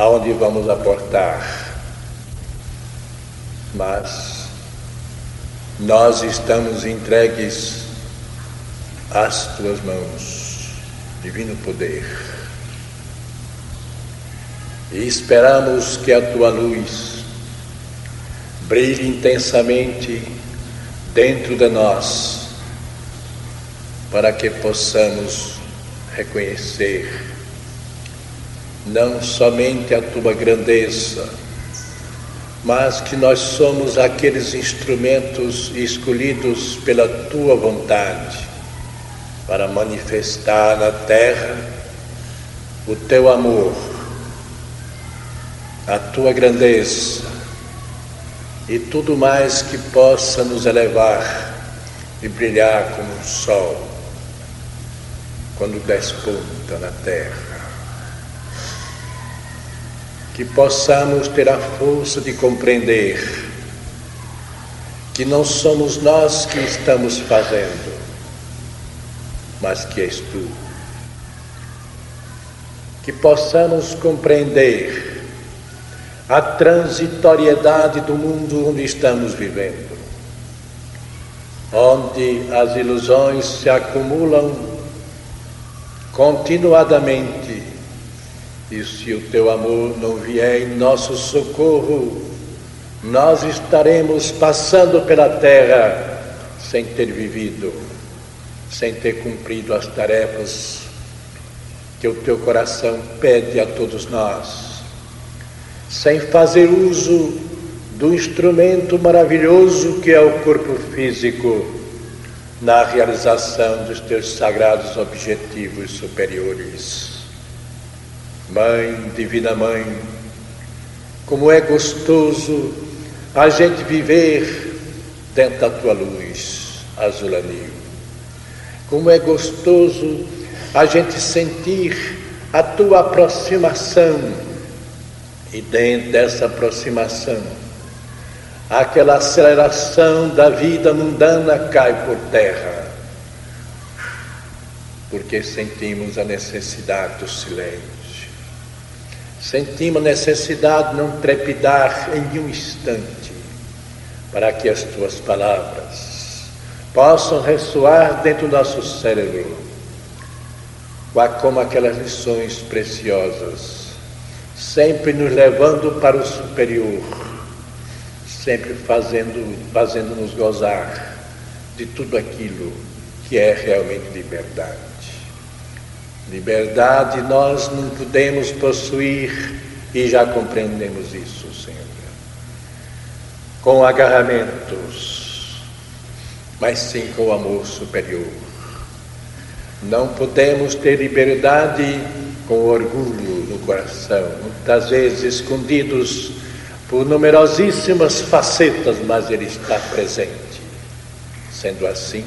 aonde vamos aportar. Mas nós estamos entregues às tuas mãos, divino poder. E esperamos que a tua luz brilhe intensamente dentro de nós, para que possamos reconhecer não somente a tua grandeza, mas que nós somos aqueles instrumentos escolhidos pela tua vontade para manifestar na terra o teu amor, a tua grandeza e tudo mais que possa nos elevar e brilhar como um sol quando despunta na terra que possamos ter a força de compreender que não somos nós que estamos fazendo, mas que és tu. Que possamos compreender a transitoriedade do mundo onde estamos vivendo, onde as ilusões se acumulam continuadamente e se o teu amor não vier em nosso socorro, nós estaremos passando pela terra sem ter vivido, sem ter cumprido as tarefas que o teu coração pede a todos nós, sem fazer uso do instrumento maravilhoso que é o corpo físico na realização dos teus sagrados objetivos superiores. Mãe, Divina Mãe, como é gostoso a gente viver dentro da tua luz, azulanil. Como é gostoso a gente sentir a tua aproximação. E dentro dessa aproximação, aquela aceleração da vida mundana cai por terra, porque sentimos a necessidade do silêncio sentimos necessidade de não trepidar em um instante, para que as tuas palavras possam ressoar dentro do nosso cérebro, como aquelas lições preciosas, sempre nos levando para o superior, sempre fazendo, fazendo-nos gozar de tudo aquilo que é realmente liberdade. Liberdade nós não podemos possuir e já compreendemos isso, Senhor. Com agarramentos, mas sim com amor superior. Não podemos ter liberdade com orgulho no coração, muitas vezes escondidos por numerosíssimas facetas, mas ele está presente. Sendo assim,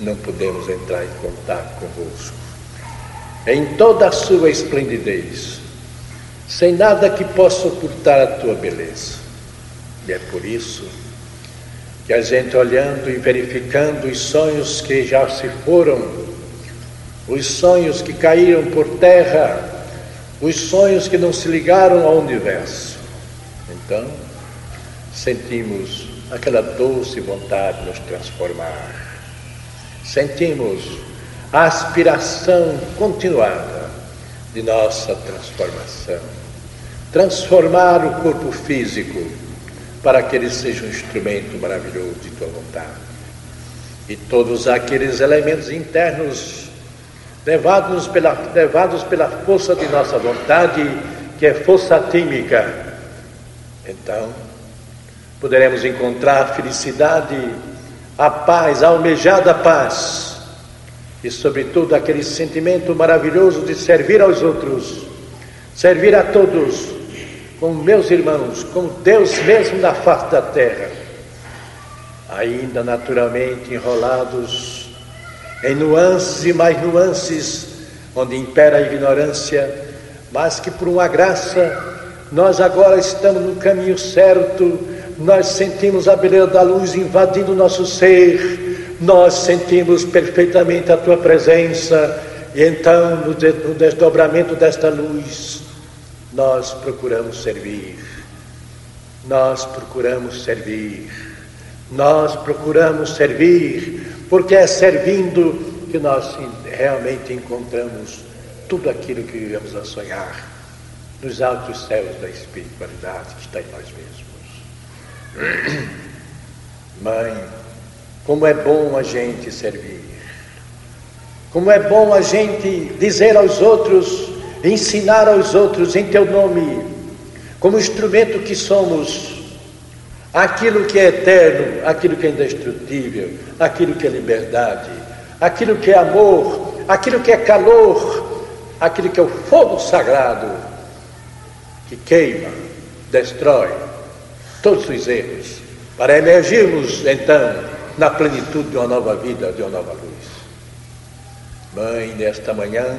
não podemos entrar em contato convosco em toda a sua esplendidez, sem nada que possa ocultar a tua beleza. E é por isso que a gente olhando e verificando os sonhos que já se foram, os sonhos que caíram por terra, os sonhos que não se ligaram ao universo. Então, sentimos aquela doce vontade de nos transformar. Sentimos aspiração continuada de nossa transformação. Transformar o corpo físico para que ele seja um instrumento maravilhoso de tua vontade. E todos aqueles elementos internos levados pela, levados pela força de nossa vontade, que é força atímica. Então, poderemos encontrar a felicidade, a paz, a almejada paz e, sobretudo, aquele sentimento maravilhoso de servir aos outros, servir a todos, como meus irmãos, como Deus mesmo na face da terra, ainda naturalmente enrolados em nuances e mais nuances, onde impera a ignorância, mas que por uma graça nós agora estamos no caminho certo, nós sentimos a beleza da luz invadindo o nosso ser nós sentimos perfeitamente a tua presença, e então, no desdobramento desta luz, nós procuramos servir, nós procuramos servir, nós procuramos servir, porque é servindo que nós realmente encontramos tudo aquilo que vivemos a sonhar nos altos céus da espiritualidade que está em nós mesmos. Mãe, como é bom a gente servir, como é bom a gente dizer aos outros, ensinar aos outros em teu nome, como instrumento que somos, aquilo que é eterno, aquilo que é indestrutível, aquilo que é liberdade, aquilo que é amor, aquilo que é calor, aquilo que é o fogo sagrado que queima, destrói todos os erros, para emergirmos então na plenitude de uma nova vida, de uma nova luz. Mãe, nesta manhã,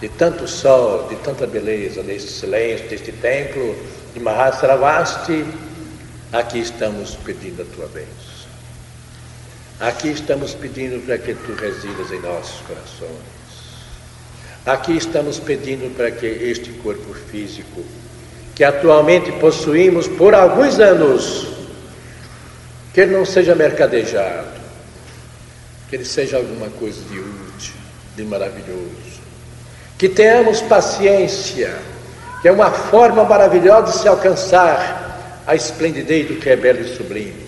de tanto sol, de tanta beleza, neste silêncio, deste templo de Mahasravasti, aqui estamos pedindo a tua bênção. Aqui estamos pedindo para que tu residas em nossos corações. Aqui estamos pedindo para que este corpo físico, que atualmente possuímos por alguns anos, que ele não seja mercadejado, que ele seja alguma coisa de útil, de maravilhoso. Que tenhamos paciência, que é uma forma maravilhosa de se alcançar a esplendidez do que é belo e sublime.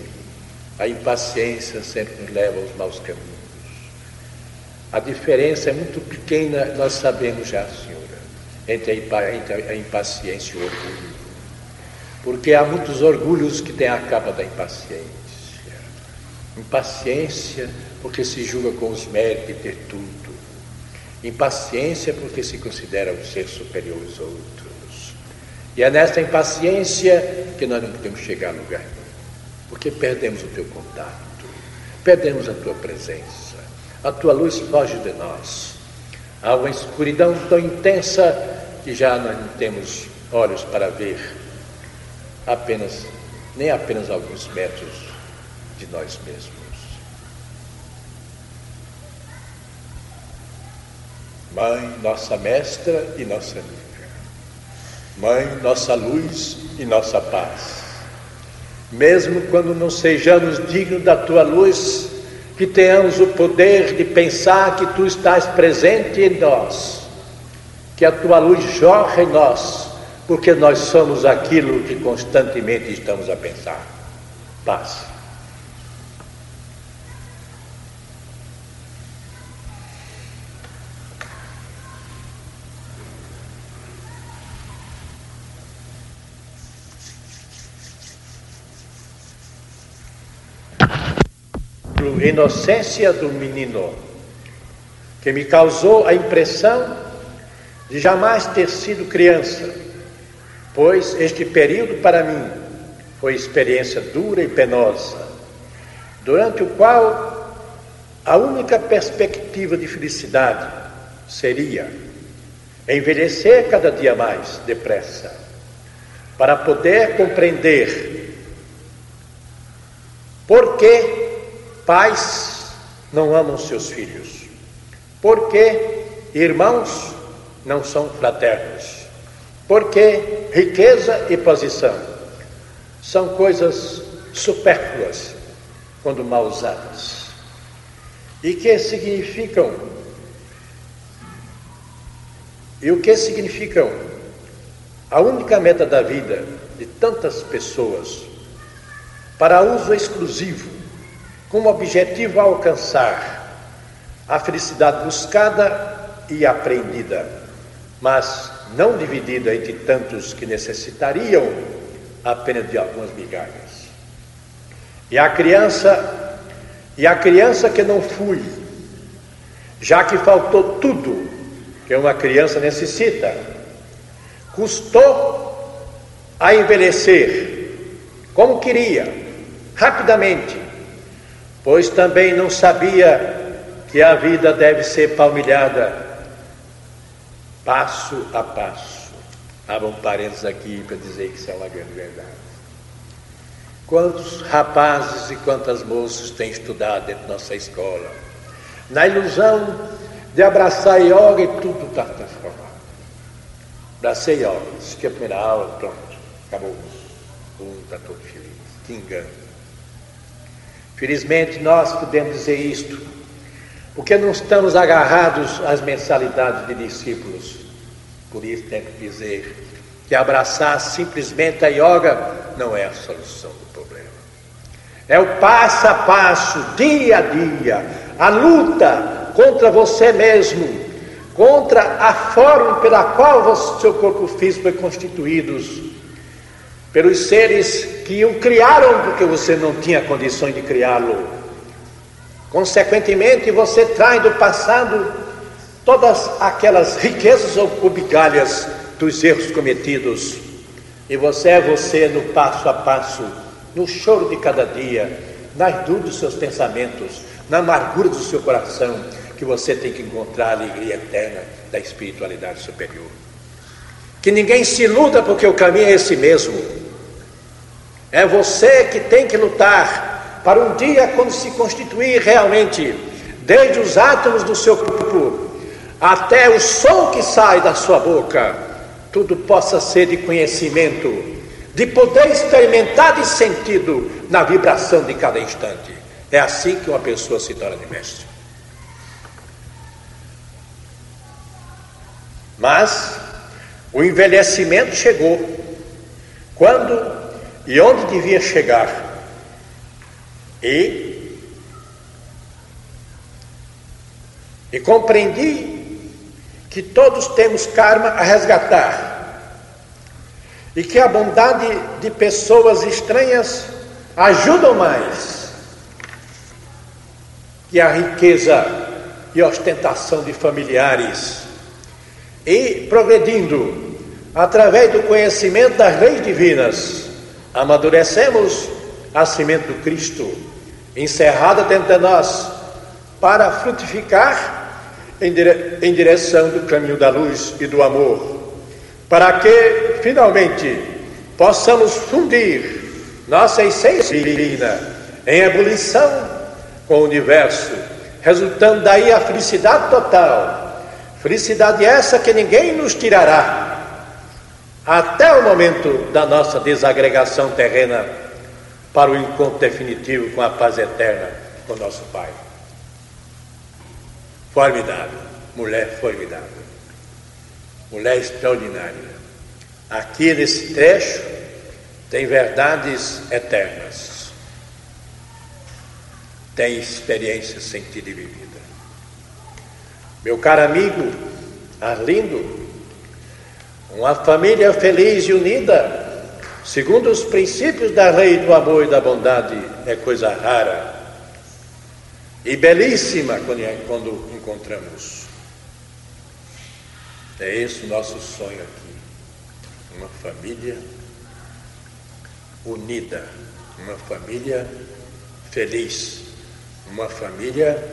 A impaciência sempre nos leva aos maus caminhos. A diferença é muito pequena, nós sabemos já, senhora, entre a impaciência e o orgulho. Porque há muitos orgulhos que têm a capa da impaciência. Impaciência porque se julga com os méritos ter tudo. Impaciência porque se considera um ser superior aos outros. E é nessa impaciência que nós não podemos chegar a lugar nenhum. Porque perdemos o teu contato, perdemos a tua presença a tua luz foge de nós. Há uma escuridão tão intensa que já nós não temos olhos para ver apenas, nem apenas alguns metros de nós mesmos. Mãe, nossa mestra e nossa amiga. Mãe, nossa luz e nossa paz. Mesmo quando não sejamos dignos da tua luz, que tenhamos o poder de pensar que tu estás presente em nós, que a tua luz jorra em nós, porque nós somos aquilo que constantemente estamos a pensar. Paz. Inocência do menino, que me causou a impressão de jamais ter sido criança, pois este período para mim foi experiência dura e penosa, durante o qual a única perspectiva de felicidade seria envelhecer cada dia mais depressa, para poder compreender por que Pais não amam seus filhos, porque irmãos não são fraternos, porque riqueza e posição são coisas supérfluas quando mal usadas? E que significam? E o que significam? A única meta da vida de tantas pessoas para uso exclusivo com o objetivo a alcançar a felicidade buscada e aprendida, mas não dividida entre tantos que necessitariam apenas de algumas migalhas. E a criança, e a criança que não fui, já que faltou tudo que uma criança necessita, custou a envelhecer como queria, rapidamente, pois também não sabia que a vida deve ser palmilhada passo a passo. Abram parênteses aqui para dizer que isso é uma grande verdade. Quantos rapazes e quantas moças têm estudado dentro da nossa escola, na ilusão de abraçar yoga e tudo está transformado. Abracei yoga, assisti a primeira aula, pronto, acabou. Um está todo feliz. Que engano. Felizmente nós podemos dizer isto, porque não estamos agarrados às mensalidades de discípulos. Por isso tem que dizer que abraçar simplesmente a yoga não é a solução do problema. É o passo a passo, dia a dia, a luta contra você mesmo, contra a forma pela qual o seu corpo físico foi constituído, pelos seres que o criaram porque você não tinha condições de criá-lo. Consequentemente, você traz do passado todas aquelas riquezas ou migalhas dos erros cometidos. E você é você no passo a passo, no choro de cada dia, nas dúvidas dos seus pensamentos, na amargura do seu coração, que você tem que encontrar a alegria eterna da espiritualidade superior. Que ninguém se iluda porque o caminho é esse mesmo. É você que tem que lutar para um dia quando se constituir realmente, desde os átomos do seu corpo até o som que sai da sua boca, tudo possa ser de conhecimento, de poder experimentar de sentido na vibração de cada instante. É assim que uma pessoa se torna de mestre. Mas o envelhecimento chegou. Quando e onde devia chegar? E? E compreendi que todos temos karma a resgatar. E que a bondade de pessoas estranhas ajudam mais que a riqueza e ostentação de familiares. E progredindo através do conhecimento das leis divinas, amadurecemos a semente do Cristo, encerrada dentro de nós, para frutificar em, dire... em direção do caminho da luz e do amor, para que finalmente possamos fundir nossa essência divina em ebulição com o universo, resultando daí a felicidade total. Felicidade essa que ninguém nos tirará até o momento da nossa desagregação terrena para o encontro definitivo com a paz eterna com nosso Pai. Formidável, mulher formidável, mulher extraordinária. Aqui nesse trecho tem verdades eternas, tem experiência sentida e vivida. Meu caro amigo Arlindo, uma família feliz e unida, segundo os princípios da lei do amor e da bondade, é coisa rara e belíssima quando encontramos. É esse o nosso sonho aqui. Uma família unida, uma família feliz, uma família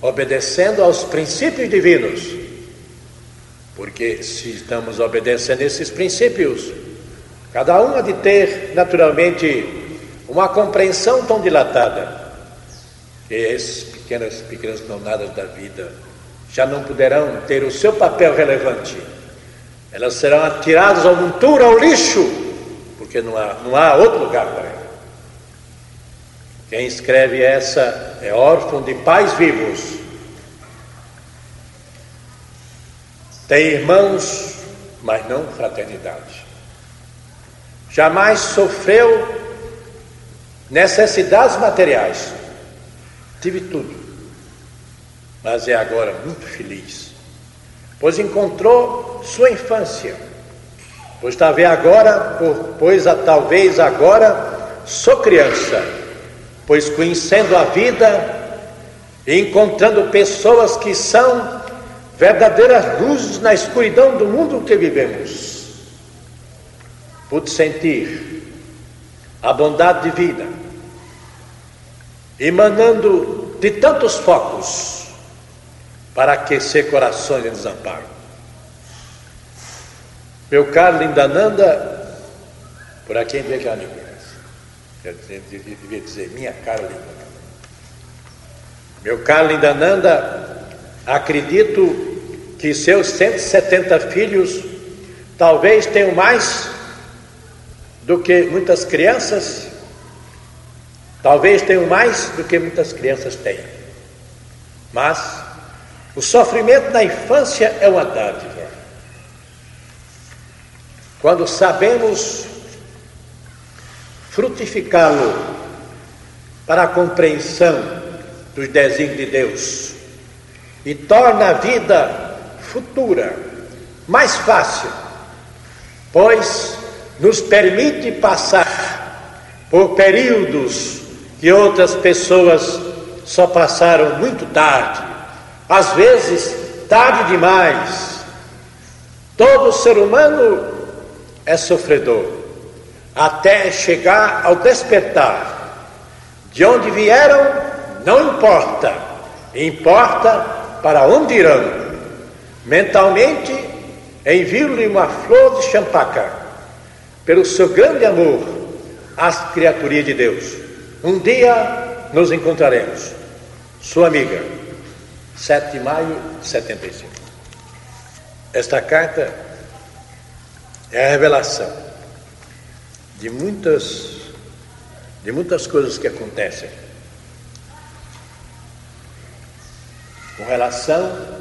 obedecendo aos princípios divinos. Porque se estamos obedecendo esses princípios, cada um há de ter naturalmente uma compreensão tão dilatada que esses pequenas, pequenas donadas da vida já não poderão ter o seu papel relevante. Elas serão atiradas ao monturo, ao lixo, porque não há, não há outro lugar para elas. Quem escreve essa é órfão de pais vivos. Tem irmãos, mas não fraternidade. Jamais sofreu necessidades materiais. Tive tudo. Mas é agora muito feliz. Pois encontrou sua infância. Pois talvez agora, pois talvez agora sou criança pois conhecendo a vida e encontrando pessoas que são verdadeiras luzes na escuridão do mundo que vivemos, pude sentir a bondade divina emanando de tantos focos para aquecer corações em desamparo. Meu caro Lindananda, por aqui em Bejanil. Quer dizer, devia dizer, minha cara Lindananda. Meu caro Lindananda, acredito que seus 170 filhos talvez tenham mais do que muitas crianças, talvez tenham mais do que muitas crianças têm. Mas o sofrimento na infância é uma dádiva. Quando sabemos frutificá-lo para a compreensão dos desígnios de Deus e torna a vida futura mais fácil, pois nos permite passar por períodos que outras pessoas só passaram muito tarde, às vezes tarde demais. Todo ser humano é sofredor, até chegar ao despertar. De onde vieram, não importa, importa para onde irão. Mentalmente, envio-lhe uma flor de champaca, pelo seu grande amor às criaturas de Deus. Um dia nos encontraremos. Sua amiga, 7 de maio de 75. Esta carta é a revelação de muitas, de muitas coisas que acontecem com relação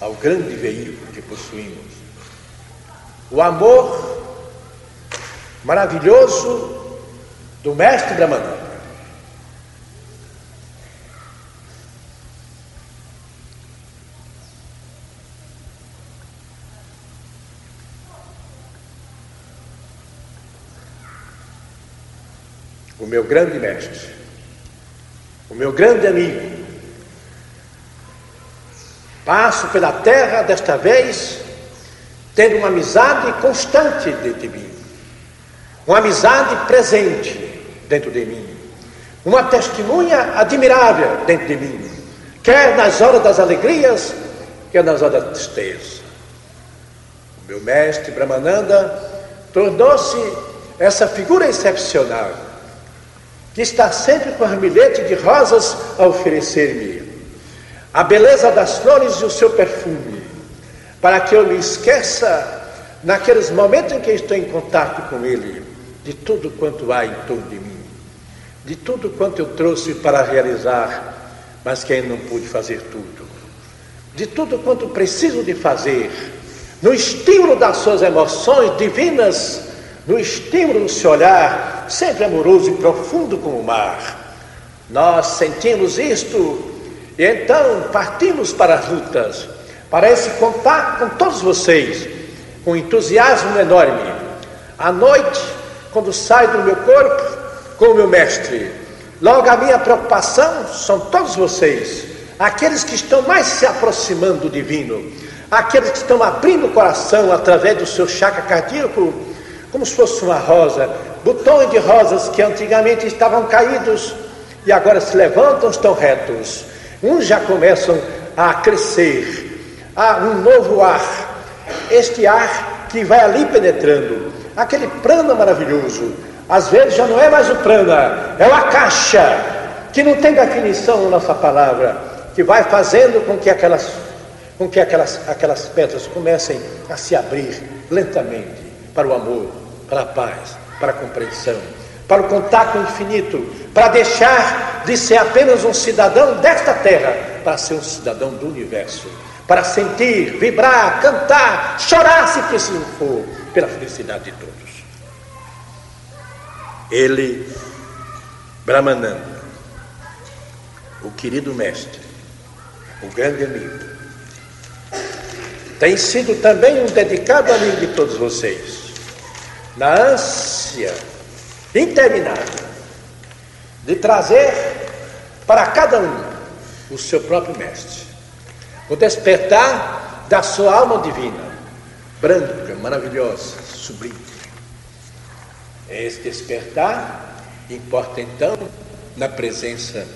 ao grande veículo que possuímos. O amor maravilhoso do Mestre Brahmananda. o meu grande mestre, o meu grande amigo. Passo pela terra desta vez tendo uma amizade constante dentro de mim, uma amizade presente dentro de mim, uma testemunha admirável dentro de mim, quer nas horas das alegrias, quer nas horas da tristeza. O meu mestre Brahmananda tornou-se essa figura excepcional que está sempre com ramilete de rosas a oferecer-me. A beleza das flores e o seu perfume, para que eu me esqueça, naqueles momentos em que estou em contato com Ele, de tudo quanto há em torno de mim, de tudo quanto eu trouxe para realizar, mas que ainda não pude fazer tudo, de tudo quanto preciso de fazer, no estímulo das suas emoções divinas, no estímulo do seu olhar, sempre amoroso e profundo como o mar. Nós sentimos isto e então partimos para as lutas, para esse contato com todos vocês, com entusiasmo enorme. À noite, quando saio do meu corpo, com o meu mestre, logo a minha preocupação são todos vocês, aqueles que estão mais se aproximando do divino, aqueles que estão abrindo o coração através do seu chakra cardíaco, como se fosse uma rosa, botões de rosas que antigamente estavam caídos e agora se levantam, estão retos. Uns já começam a crescer, há um novo ar, este ar que vai ali penetrando, aquele prana maravilhoso. Às vezes já não é mais o prana, é uma caixa que não tem definição na nossa palavra, que vai fazendo com que aquelas, com que aquelas, aquelas pedras comecem a se abrir lentamente para o amor, para a paz, para a compreensão, para o contato infinito, para deixar de ser apenas um cidadão desta terra, para ser um cidadão do universo, para sentir, vibrar, cantar, chorar se preciso for, pela felicidade de todos. Ele, Brahmananda, o querido mestre, o grande amigo, tem sido também um dedicado amigo de todos vocês na ânsia interminável de trazer para cada um o seu próprio mestre, o despertar da sua alma divina, branca, maravilhosa, sublime. Esse despertar importa então na presença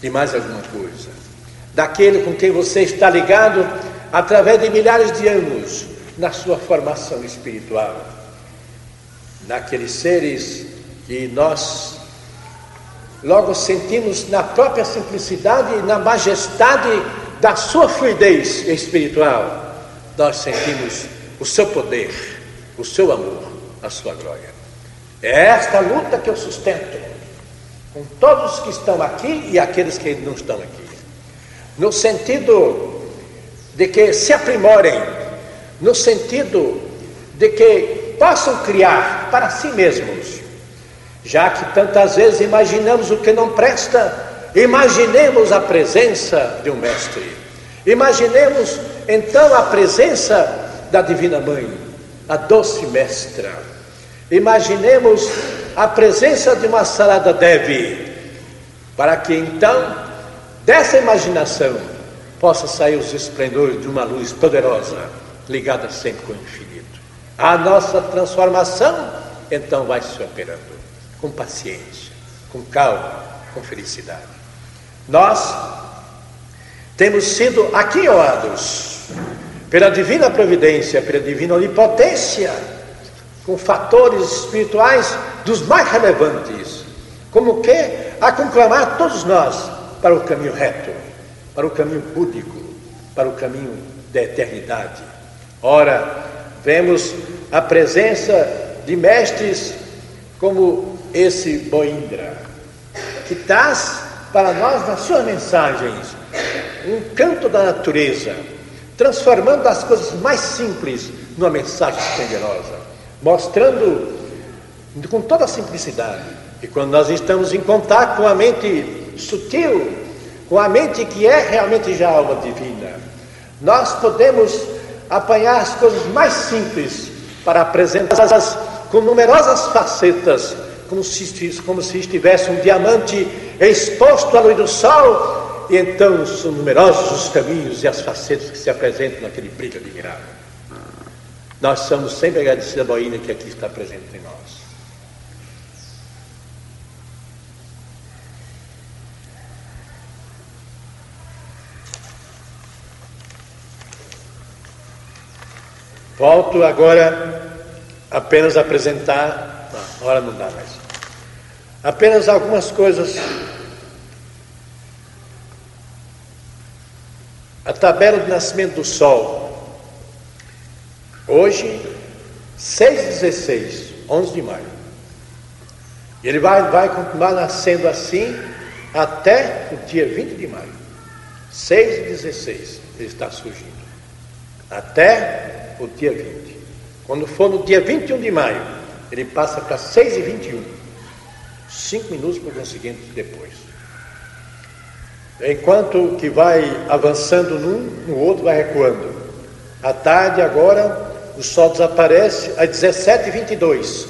de mais alguma coisa, daquele com quem você está ligado através de milhares de anos na sua formação espiritual. Naqueles seres que nós logo sentimos na própria simplicidade e na majestade da sua fluidez espiritual, nós sentimos o seu poder, o seu amor, a sua glória. É esta luta que eu sustento com todos os que estão aqui e aqueles que não estão aqui. No sentido de que se aprimorem, no sentido de que possam criar para si mesmos, já que tantas vezes imaginamos o que não presta, imaginemos a presença de um mestre. Imaginemos então a presença da Divina Mãe, a doce mestra. Imaginemos a presença de uma salada Devi, para que então dessa imaginação possa sair os esplendores de uma luz poderosa, ligada sempre com o infinito. A nossa transformação então vai se operando com paciência, com calma, com felicidade. Nós temos sido aquioados pela divina providência, pela divina onipotência, com fatores espirituais dos mais relevantes, como que a conclamar todos nós para o caminho reto, para o caminho búdico, para o caminho da eternidade. Ora, vemos a presença de mestres como esse Boindra, que traz para nós nas suas mensagens um canto da natureza, transformando as coisas mais simples numa mensagem esplendorosa, mostrando com toda a simplicidade. E quando nós estamos em contato com a mente sutil, com a mente que é realmente já alma divina, nós podemos apanhar as coisas mais simples para apresentá-las com numerosas facetas, como se, como se estivesse um diamante exposto à luz do sol e então são numerosos os caminhos e as facetas que se apresentam naquele brilho admirável. Nós somos sempre agradecidos a Boína que aqui está presente em nós. Volto agora apenas a apresentar. Agora não dá mais. Apenas algumas coisas A tabela de nascimento do Sol. Hoje, 6,16, 11 de maio. Ele vai, vai continuar nascendo assim até o dia 20 de maio. 6,16 ele está surgindo. Até o dia 20. Quando for no dia 21 de maio, ele passa para 6 e 21. Cinco minutos por conseguinte depois. Enquanto que vai avançando num, no outro vai recuando. À tarde, agora, o sol desaparece às 17h22.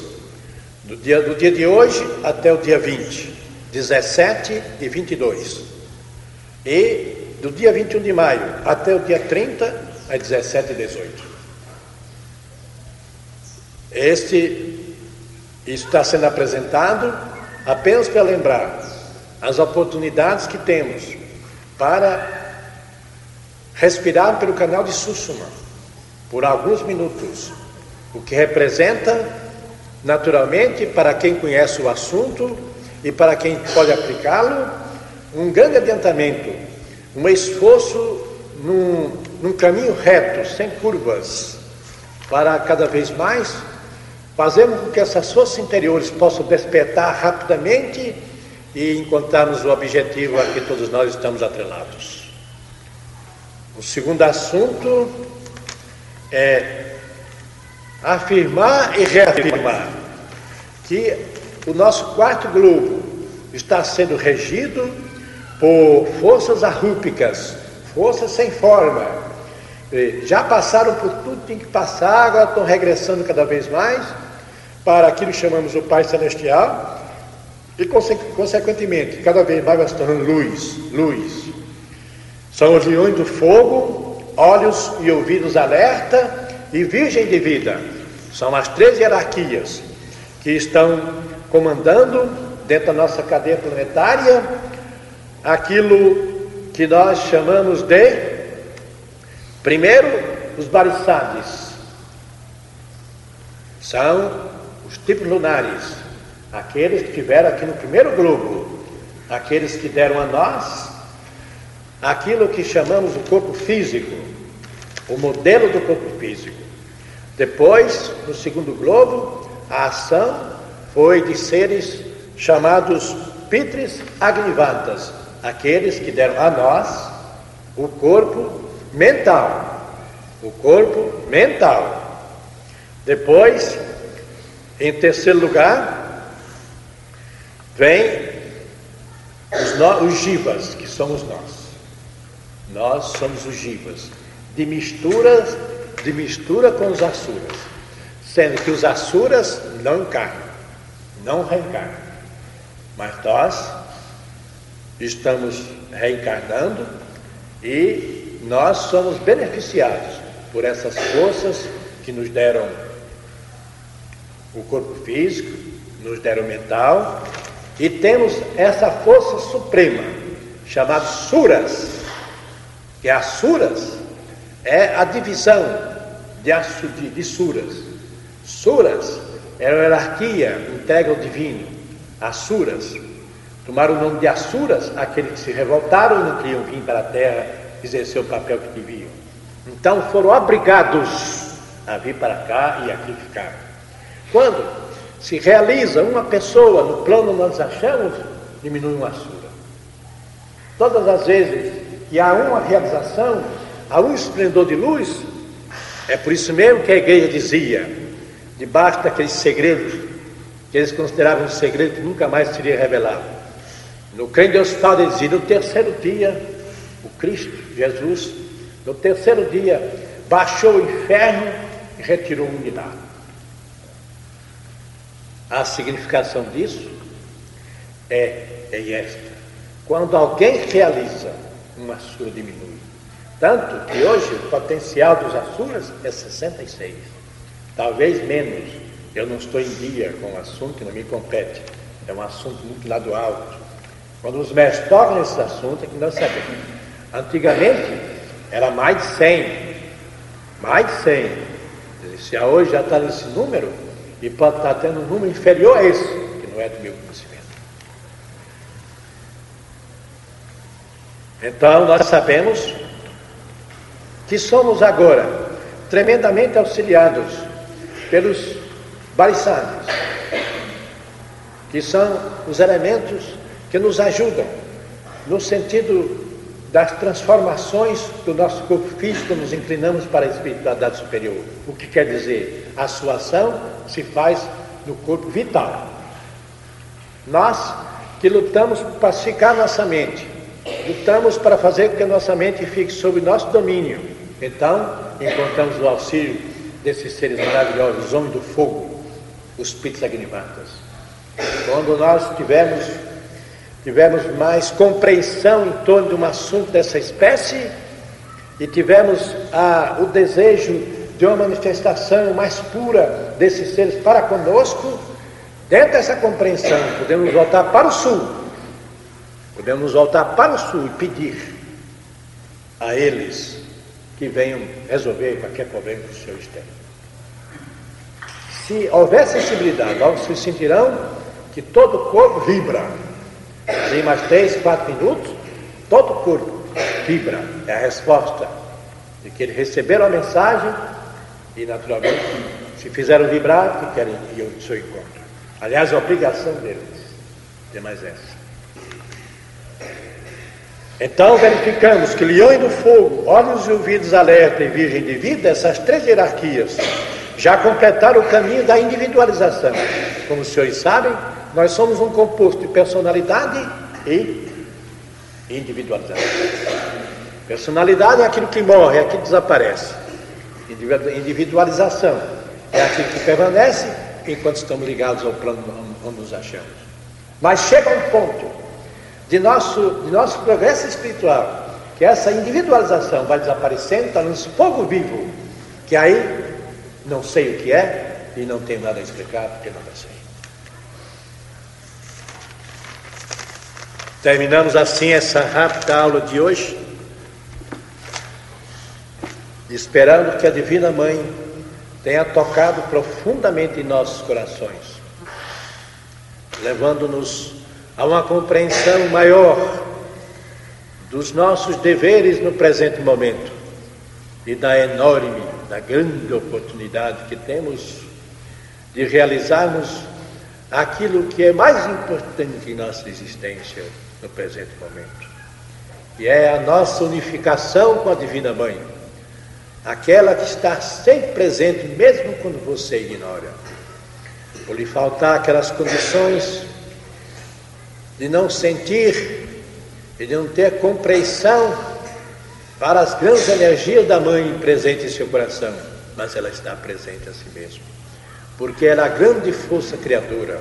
Do dia, do dia de hoje até o dia 20. 17 e 22. E do dia 21 de maio até o dia 30, às 17 e 18. Este está sendo apresentado apenas para lembrar as oportunidades que temos para respirar pelo canal de Sussuma por alguns minutos, o que representa, naturalmente, para quem conhece o assunto e para quem pode aplicá-lo, um grande adiantamento, um esforço num, num caminho reto, sem curvas, para cada vez mais fazermos com que essas forças interiores possam despertar rapidamente e encontrarmos o objetivo a que todos nós estamos atrelados. O segundo assunto é afirmar e reafirmar que o nosso quarto globo está sendo regido por forças arrúpicas, forças sem forma. Já passaram por tudo tem que passar, agora estão regressando cada vez mais para aquilo que chamamos o Pai Celestial, e, consequentemente, cada vez mais vai se luz, luz. São os leões do fogo, olhos e ouvidos alerta e virgem de vida. São as três hierarquias que estão comandando dentro da nossa cadeia planetária aquilo que nós chamamos de, primeiro, os barissades. São os tipos lunares, aqueles que tiveram aqui no primeiro grupo, aqueles que deram a nós aquilo que chamamos o corpo físico, o modelo do corpo físico. Depois, no segundo globo, a ação foi de seres chamados Pitres Agnivantas, aqueles que deram a nós o corpo mental. O corpo mental. Depois, em terceiro lugar, vem os, no, os jivas, que somos nós. Nós somos os jivas, de mistura, de mistura com os asuras, sendo que os asuras não encarnam, não reencarnam. Mas nós estamos reencarnando e nós somos beneficiados por essas forças que nos deram o corpo físico, nos deram o mental e temos essa força suprema chamada Suras, que é a Suras é a divisão de, de, de Suras. Suras é a hierarquia entregue ao divino. Asuras tomaram o nome de Asuras aqueles que se revoltaram e não queriam vir para a terra exercer o papel que deviam. Então foram obrigados a vir para cá e aqui ficar. Quando se realiza uma pessoa no plano nós achamos, diminui uma Asura. Todas as vezes que há uma realização, há um esplendor de luz, é por isso mesmo que a igreja dizia, debaixo daqueles segredos, que eles consideravam um segredo que nunca mais seria revelado. No crente Deus Pai, ele dizia, no terceiro dia, o Cristo, Jesus, no terceiro dia, baixou o inferno e retirou a unidade. A significação disso é, é esta. Quando alguém realiza, uma sura diminui. Tanto que hoje o potencial dos Açuras é 66. Talvez menos. Eu não estou em dia com o assunto que não me compete. É um assunto muito lá do alto. Quando os mestres tocam nesse assunto é que nós sabemos. Antigamente era mais de 100. Mais de 100. Se hoje já está nesse número, e pode estar tendo um número inferior a esse, que não é do meu conhecimento. Então nós sabemos que somos agora tremendamente auxiliados pelos bariçanes, que são os elementos que nos ajudam no sentido das transformações do nosso corpo físico, nos inclinamos para a espiritualidade superior. O que quer dizer? A sua ação se faz no corpo vital. Nós que lutamos para pacificar nossa mente, lutamos para fazer com que a nossa mente fique sob nosso domínio. Então, encontramos o auxílio desses seres maravilhosos, os homens do fogo, os Pitzagnivatas. Quando nós tivermos tivemos mais compreensão em torno de um assunto dessa espécie e tivemos ah, o desejo de uma manifestação mais pura desses seres para conosco, dentro dessa compreensão, podemos voltar para o sul, podemos voltar para o sul e pedir a eles que venham resolver qualquer problema que o Senhor esteja. Se houver sensibilidade, vocês sentirão que todo o corpo vibra em mais três, quatro minutos, todo o corpo vibra. É a resposta de que eles receberam a mensagem e, naturalmente, se fizeram vibrar, que querem ir ao seu encontro. Aliás, é a obrigação deles. Tem mais essa. Então verificamos que leão do fogo, olhos e ouvidos alerta e virgem de vida, essas três hierarquias já completaram o caminho da individualização. Como os senhores sabem, nós somos um composto de personalidade e individualização. Personalidade é aquilo que morre, é aquilo que desaparece. Individualização é aquilo que permanece enquanto estamos ligados ao plano onde nos achamos. Mas chega um ponto de nosso, de nosso progresso espiritual que essa individualização vai desaparecendo, está nos fogo vivo, que aí não sei o que é e não tenho nada a explicar porque não sei. Terminamos assim essa rápida aula de hoje, esperando que a Divina Mãe tenha tocado profundamente em nossos corações, levando-nos a uma compreensão maior dos nossos deveres no presente momento e da enorme, da grande oportunidade que temos de realizarmos aquilo que é mais importante em nossa existência no presente momento, e é a nossa unificação com a Divina Mãe, aquela que está sempre presente, mesmo quando você ignora. Por lhe faltar aquelas condições de não sentir e de não ter compreensão para as grandes energias da Mãe presente em seu coração, mas ela está presente a si mesma porque era a grande força criadora.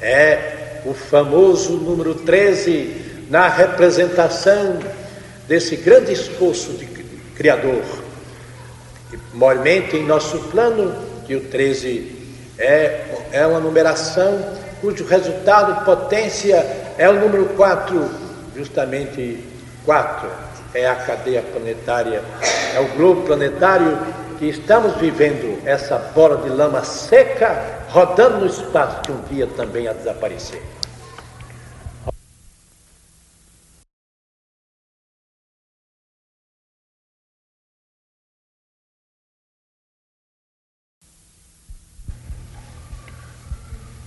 É o famoso número 13 na representação desse grande esforço de criador. Mormente em nosso plano, que o 13 é, é uma numeração cujo resultado, potência, é o número 4, justamente 4 é a cadeia planetária, é o globo planetário que estamos vivendo essa bola de lama seca rodando no espaço que um dia também a desaparecer.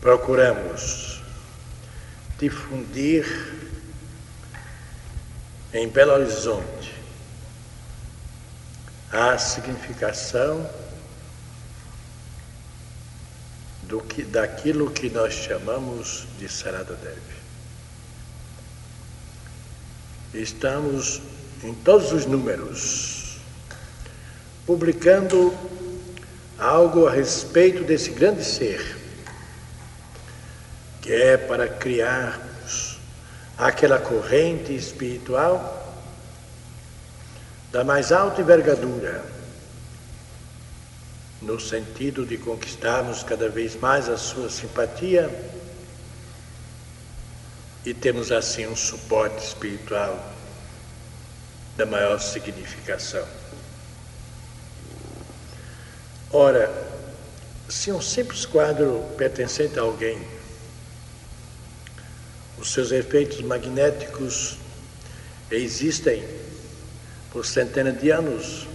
Procuramos difundir em Belo Horizonte a significação do que, daquilo que nós chamamos de Sarada Devi. Estamos em todos os números publicando algo a respeito desse grande ser, que é para criarmos aquela corrente espiritual da mais alta envergadura, no sentido de conquistarmos cada vez mais a sua simpatia e temos assim um suporte espiritual da maior significação. Ora, se um simples quadro pertencente a alguém, os seus efeitos magnéticos existem por centenas de anos,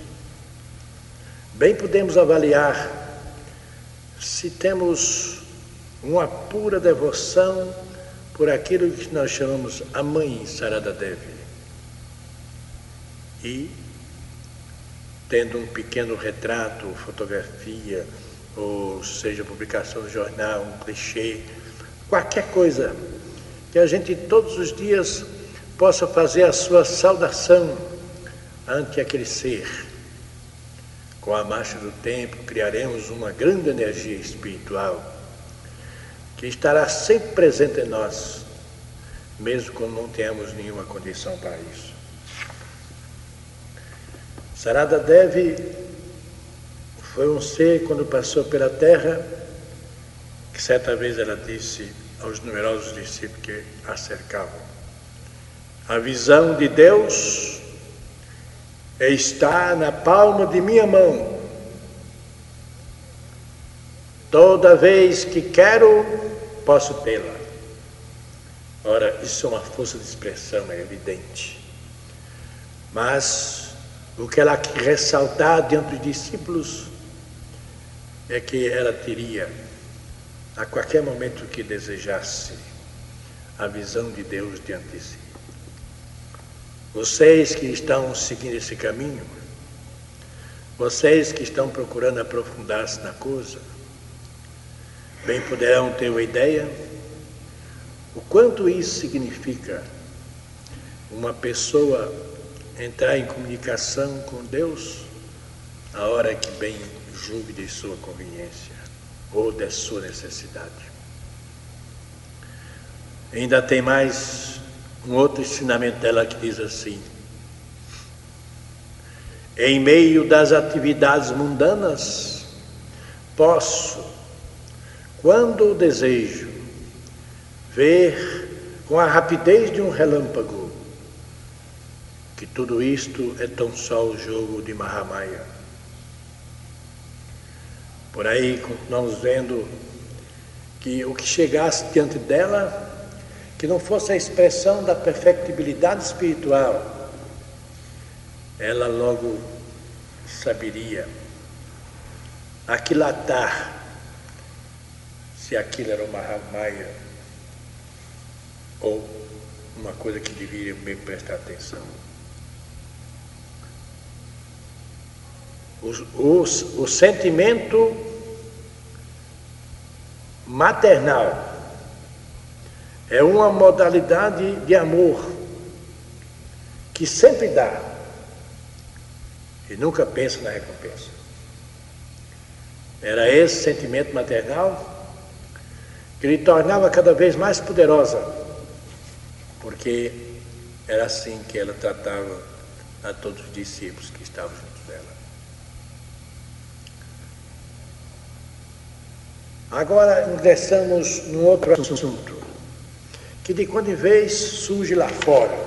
bem podemos avaliar se temos uma pura devoção por aquilo que nós chamamos a Mãe Sarada Devi. E, tendo um pequeno retrato, fotografia, ou seja, publicação no jornal, um clichê, qualquer coisa, que a gente todos os dias possa fazer a sua saudação ante aquele ser. Com a marcha do tempo, criaremos uma grande energia espiritual que estará sempre presente em nós, mesmo quando não tenhamos nenhuma condição para isso. Sarada Devi foi um ser, quando passou pela terra, que certa vez ela disse aos numerosos discípulos que a cercavam: A visão de Deus está na palma de minha mão. Toda vez que quero, posso tê-la. Ora, isso é uma força de expressão, é evidente. Mas o que ela ressaltar diante dos discípulos é que ela teria, a qualquer momento que desejasse, a visão de Deus diante de si. Vocês que estão seguindo esse caminho, vocês que estão procurando aprofundar-se na coisa, bem poderão ter uma ideia o quanto isso significa uma pessoa entrar em comunicação com Deus a hora que bem julgue de sua conveniência ou de sua necessidade. Ainda tem mais um outro ensinamento dela que diz assim: em meio das atividades mundanas, posso, quando desejo, ver com a rapidez de um relâmpago que tudo isto é tão só o jogo de Mahamaya. Por aí continuamos vendo que o que chegasse diante dela que não fosse a expressão da perfectibilidade espiritual, ela logo saberia aquilatar se aquilo era uma ramaia ou uma coisa que deveria bem prestar atenção. O, o, o sentimento maternal é uma modalidade de amor que sempre dá e nunca pensa na recompensa. Era esse sentimento maternal que lhe tornava cada vez mais poderosa, porque era assim que ela tratava a todos os discípulos que estavam junto dela. Agora ingressamos num outro assunto, que de quando em vez surge lá fora,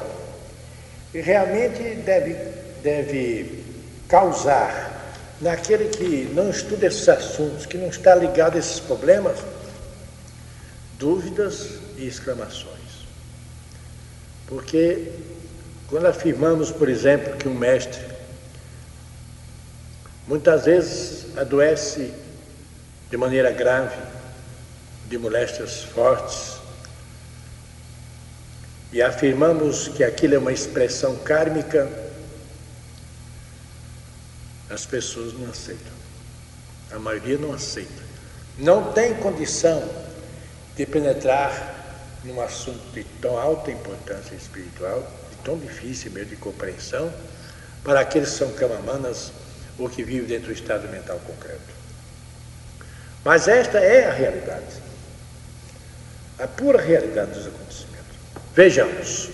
e realmente deve, deve causar naquele que não estuda esses assuntos, que não está ligado a esses problemas, dúvidas e exclamações. Porque quando afirmamos, por exemplo, que um mestre muitas vezes adoece de maneira grave, de moléstias fortes, e afirmamos que aquilo é uma expressão kármica, as pessoas não aceitam. A maioria não aceita. Não tem condição de penetrar num assunto de tão alta importância espiritual, de tão difícil meio de compreensão, para aqueles que são camamanas ou que vivem dentro do estado mental concreto. Mas esta é a realidade, a pura realidade dos acontecimentos. Vejamos.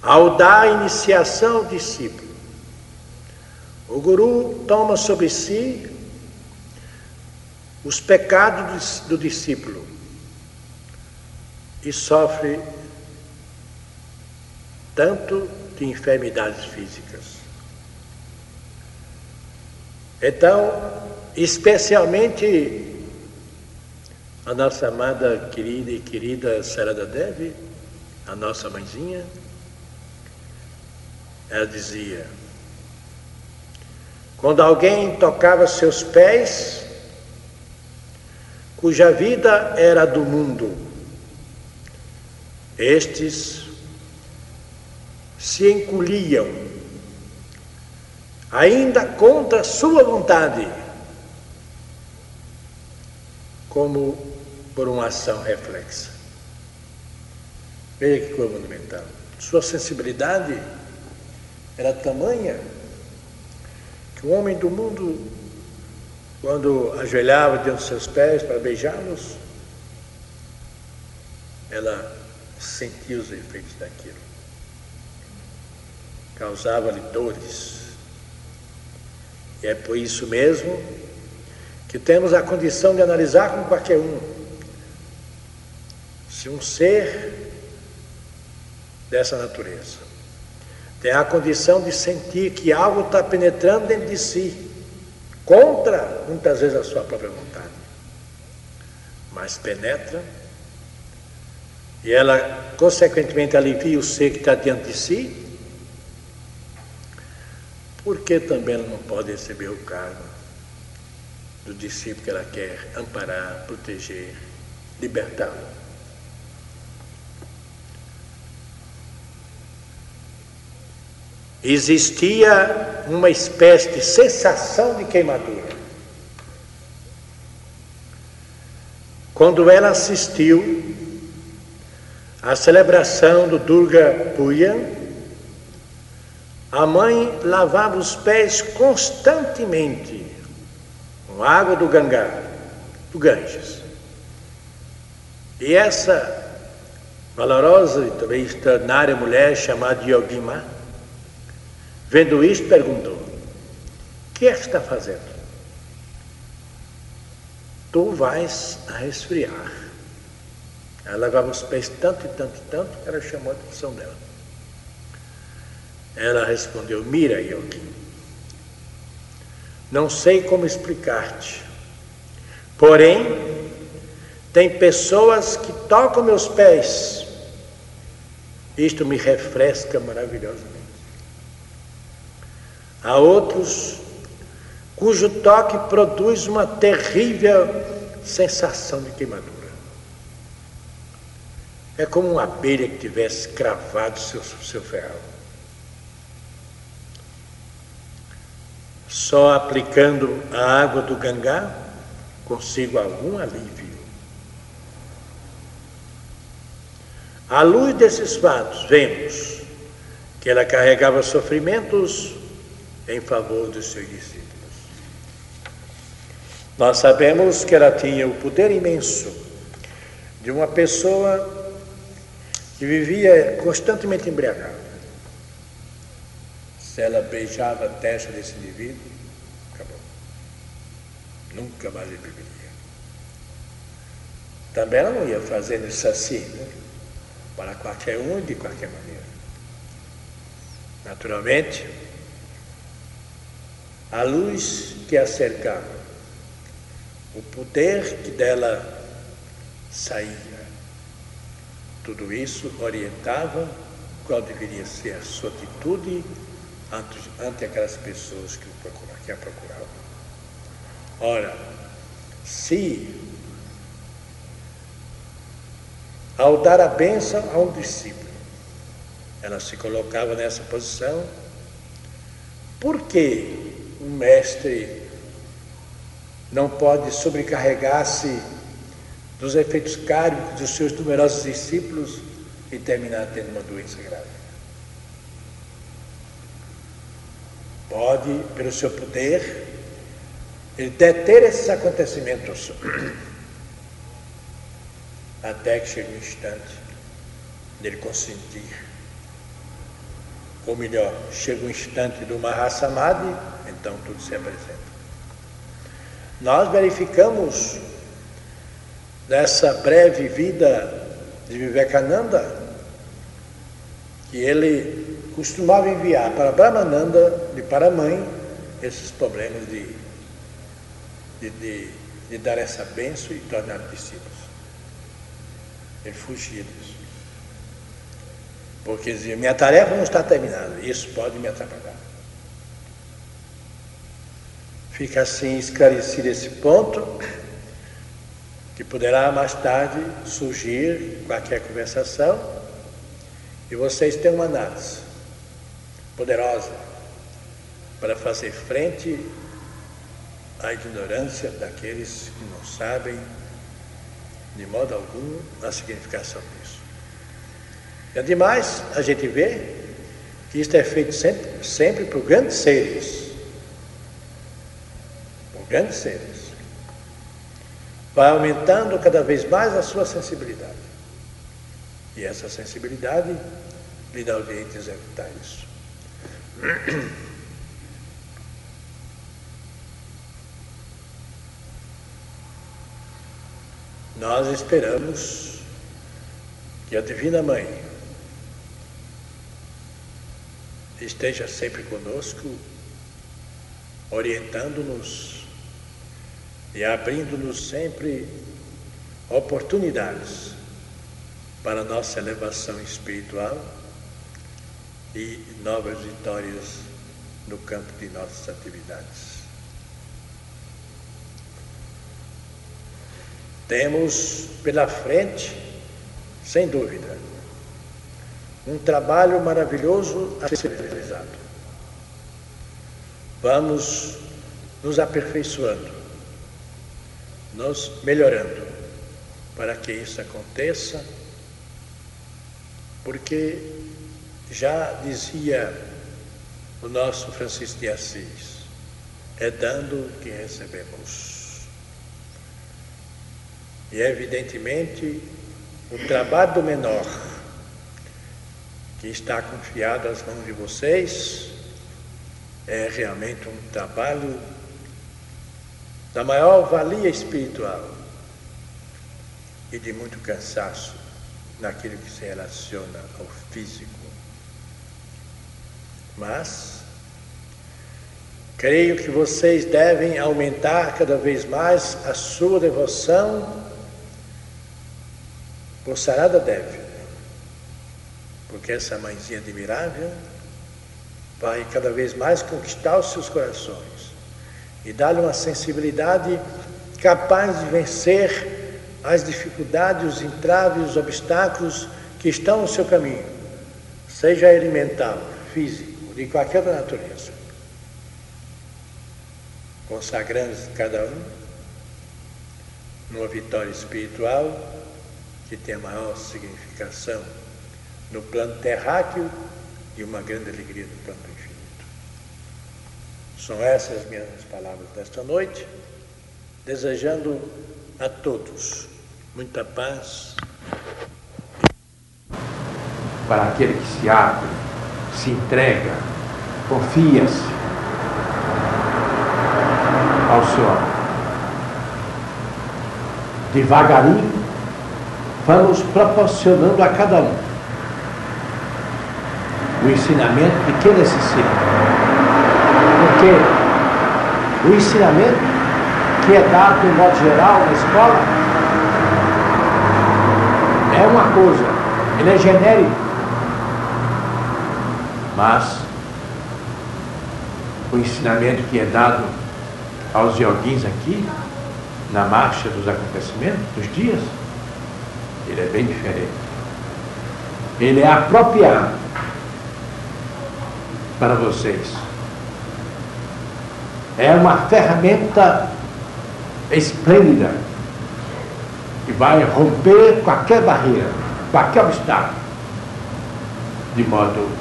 Ao dar iniciação ao discípulo, o guru toma sobre si os pecados do discípulo e sofre tanto de enfermidades físicas. Então, especialmente a nossa amada, querida e querida Sarada Devi, a nossa mãezinha, ela dizia: quando alguém tocava seus pés, cuja vida era do mundo. Estes se encolhiam, ainda contra sua vontade, como por uma ação reflexa. Veja que coisa monumental. Sua sensibilidade era tamanha que o homem do mundo quando ajoelhava diante dos seus pés para beijá-los, ela sentia os efeitos daquilo. Causava-lhe dores. E é por isso mesmo que temos a condição de analisar com qualquer um. Se um ser dessa natureza tem a condição de sentir que algo está penetrando dentro de si contra muitas vezes a sua própria vontade, mas penetra e ela consequentemente alivia o ser que está diante de si, porque também ela não pode receber o cargo do discípulo que ela quer amparar, proteger, libertá-lo. existia uma espécie de sensação de queimadura. Quando ela assistiu à celebração do Durga Puja, a mãe lavava os pés constantemente com água do Gangá, do Ganges. E essa valorosa e também extraordinária mulher chamada Yogima, Vendo isto, perguntou: O que é que está fazendo? Tu vais a resfriar. Ela lavava os pés tanto e tanto e tanto que ela chamou a atenção dela. Ela respondeu: Mira, Yogi, não sei como explicar-te, porém, tem pessoas que tocam meus pés. Isto me refresca maravilhosamente. Há outros, cujo toque produz uma terrível sensação de queimadura. É como uma abelha que tivesse cravado seu, seu ferro. Só aplicando a água do gangá consigo algum alívio. À luz desses fatos, vemos que ela carregava sofrimentos em favor dos seus discípulos. Nós sabemos que ela tinha o poder imenso de uma pessoa que vivia constantemente embriagada. Se ela beijava a testa desse indivíduo, acabou. Nunca mais ele beberia. Também ela não ia fazendo isso assim, né? para qualquer um de qualquer maneira. Naturalmente, a luz que a cercava, o poder que dela saía, tudo isso orientava qual deveria ser a sua atitude ante, aquelas pessoas que, o que a procuravam. Ora, se ao dar a bênção a um discípulo, ela se colocava nessa posição, por que um mestre não pode sobrecarregar-se dos efeitos kármicos dos seus numerosos discípulos e terminar tendo uma doença grave. Pode, pelo seu poder, deter esses acontecimentos até que chegue o instante dele consentir. Ou melhor, chega o instante do Mahasamadhi, então tudo se apresenta. Nós verificamos dessa breve vida de Vivekananda, que ele costumava enviar para Brahmananda e para a mãe esses problemas de, de, de, de dar essa bênção e tornar discípulos. Ele fugia disso. Porque dizia, minha tarefa não está terminada, isso pode me atrapalhar. Fica assim esclarecido esse ponto que poderá mais tarde surgir qualquer conversação e vocês têm uma análise poderosa para fazer frente à ignorância daqueles que não sabem de modo algum a significação disso. E ademais, a gente vê que isto é feito sempre, sempre por grandes seres. Por grandes seres vai aumentando cada vez mais a sua sensibilidade. E essa sensibilidade lhe dá o direito de executar isso. Nós esperamos que a Divina Mãe esteja sempre conosco, orientando-nos e abrindo-nos sempre oportunidades para nossa elevação espiritual e novas vitórias no campo de nossas atividades. Temos pela frente, sem dúvida, um trabalho maravilhoso a ser realizado. Vamos nos aperfeiçoando nos melhorando para que isso aconteça, porque já dizia o nosso Francisco de Assis, é dando que recebemos. E evidentemente o trabalho menor que está confiado às mãos de vocês é realmente um trabalho da maior valia espiritual e de muito cansaço naquilo que se relaciona ao físico. Mas creio que vocês devem aumentar cada vez mais a sua devoção. Por Sarada Devi, porque essa mãezinha admirável vai cada vez mais conquistar os seus corações e dá-lhe uma sensibilidade capaz de vencer as dificuldades, os entraves, os obstáculos que estão no seu caminho, seja ele mental, físico, de qualquer natureza. Consagrando cada um numa vitória espiritual que tem a maior significação no plano terráqueo e uma grande alegria no plano infinito. São essas minhas palavras desta noite, desejando a todos muita paz. Para aquele que se abre, se entrega, confia-se ao Senhor. Devagarinho, vamos proporcionando a cada um o ensinamento de que necessita. Porque o ensinamento que é dado, de modo geral, na escola, é uma coisa, ele é genérico. Mas o ensinamento que é dado aos joguins aqui, na marcha dos acontecimentos, dos dias, ele é bem diferente. Ele é apropriado para vocês. É uma ferramenta esplêndida que vai romper qualquer barreira, qualquer obstáculo, de modo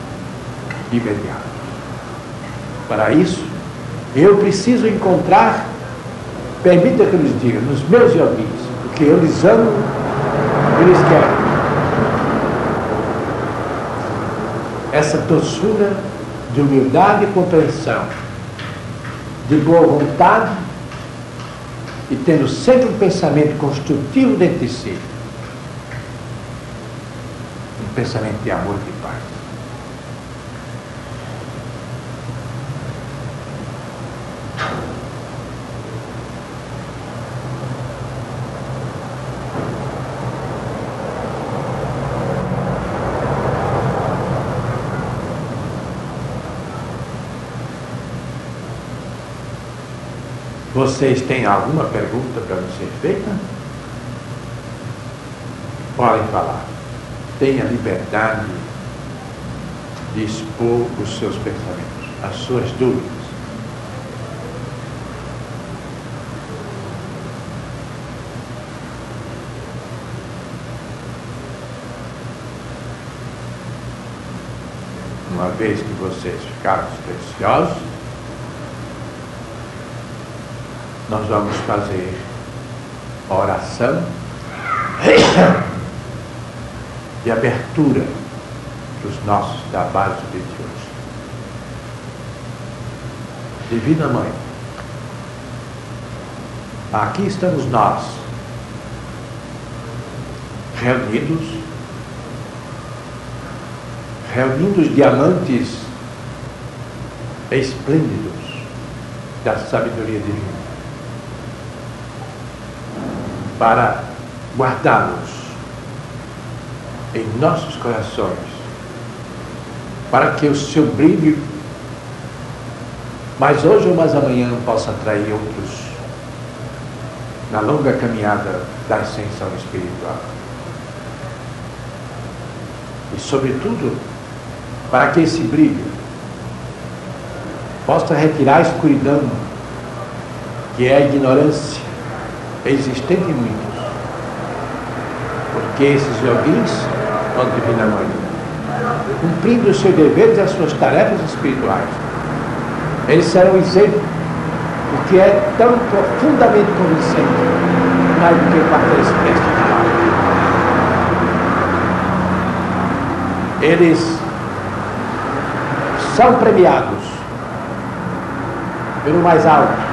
imediato. Para isso, eu preciso encontrar, permita que eu lhes diga, nos meus joguinhos, porque eu lhes amo, eles querem. Essa doçura de humildade e compreensão, de boa vontade e tendo sempre um pensamento construtivo dentro de si. Um pensamento de amor e de paz. Vocês têm alguma pergunta para me ser feita? Podem falar. Tenha liberdade de expor os seus pensamentos, as suas dúvidas. Uma vez que vocês ficaram preciosos, nós vamos fazer oração de abertura dos nossos trabalhos de hoje. Divina Mãe, aqui estamos nós, reunidos, reunindo os diamantes esplêndidos da sabedoria divina para guardá-los em nossos corações, para que o seu brilho, mais hoje ou mais amanhã, possa atrair outros na longa caminhada da ascensão espiritual. E, sobretudo, para que esse brilho possa retirar a escuridão, que é a ignorância, existente em muitos. Porque esses joguins, ó Divina Mãe, cumprindo os seus deveres e as suas tarefas espirituais, eles serão exemplo o que é tão profundamente convincente, mais do que espécie de palavra. Eles são premiados pelo mais alto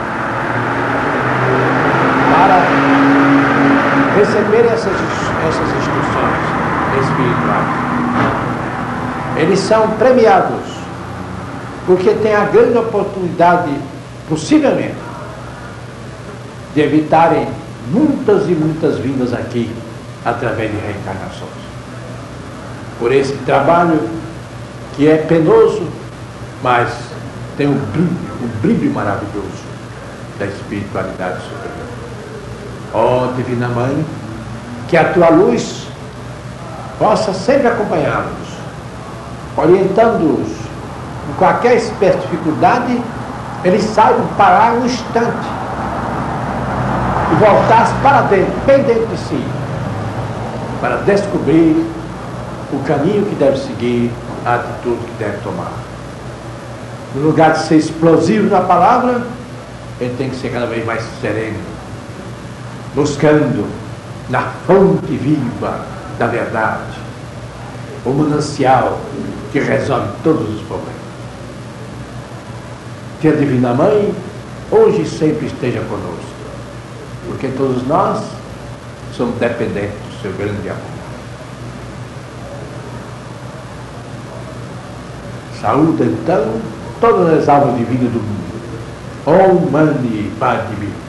receber essas, essas instruções espirituais. Eles são premiados porque têm a grande oportunidade, possivelmente, de evitarem muitas e muitas vindas aqui através de reencarnações. Por esse trabalho que é penoso, mas tem um brilho, um brilho maravilhoso da espiritualidade superior. Ó oh, Divina Mãe, que a tua luz possa sempre acompanhá-los, orientando-os em qualquer espécie de dificuldade, eles saibam parar um instante e voltar para dentro, bem dentro de si, para descobrir o caminho que deve seguir, a atitude que deve tomar. No lugar de ser explosivo na palavra, ele tem que ser cada vez mais sereno, buscando na fonte viva da verdade, o manancial que resolve todos os problemas. Que a Divina Mãe hoje e sempre esteja conosco, porque todos nós somos dependentes do seu grande amor. Saúde então todas as almas divinas do mundo. Om Mani Padme.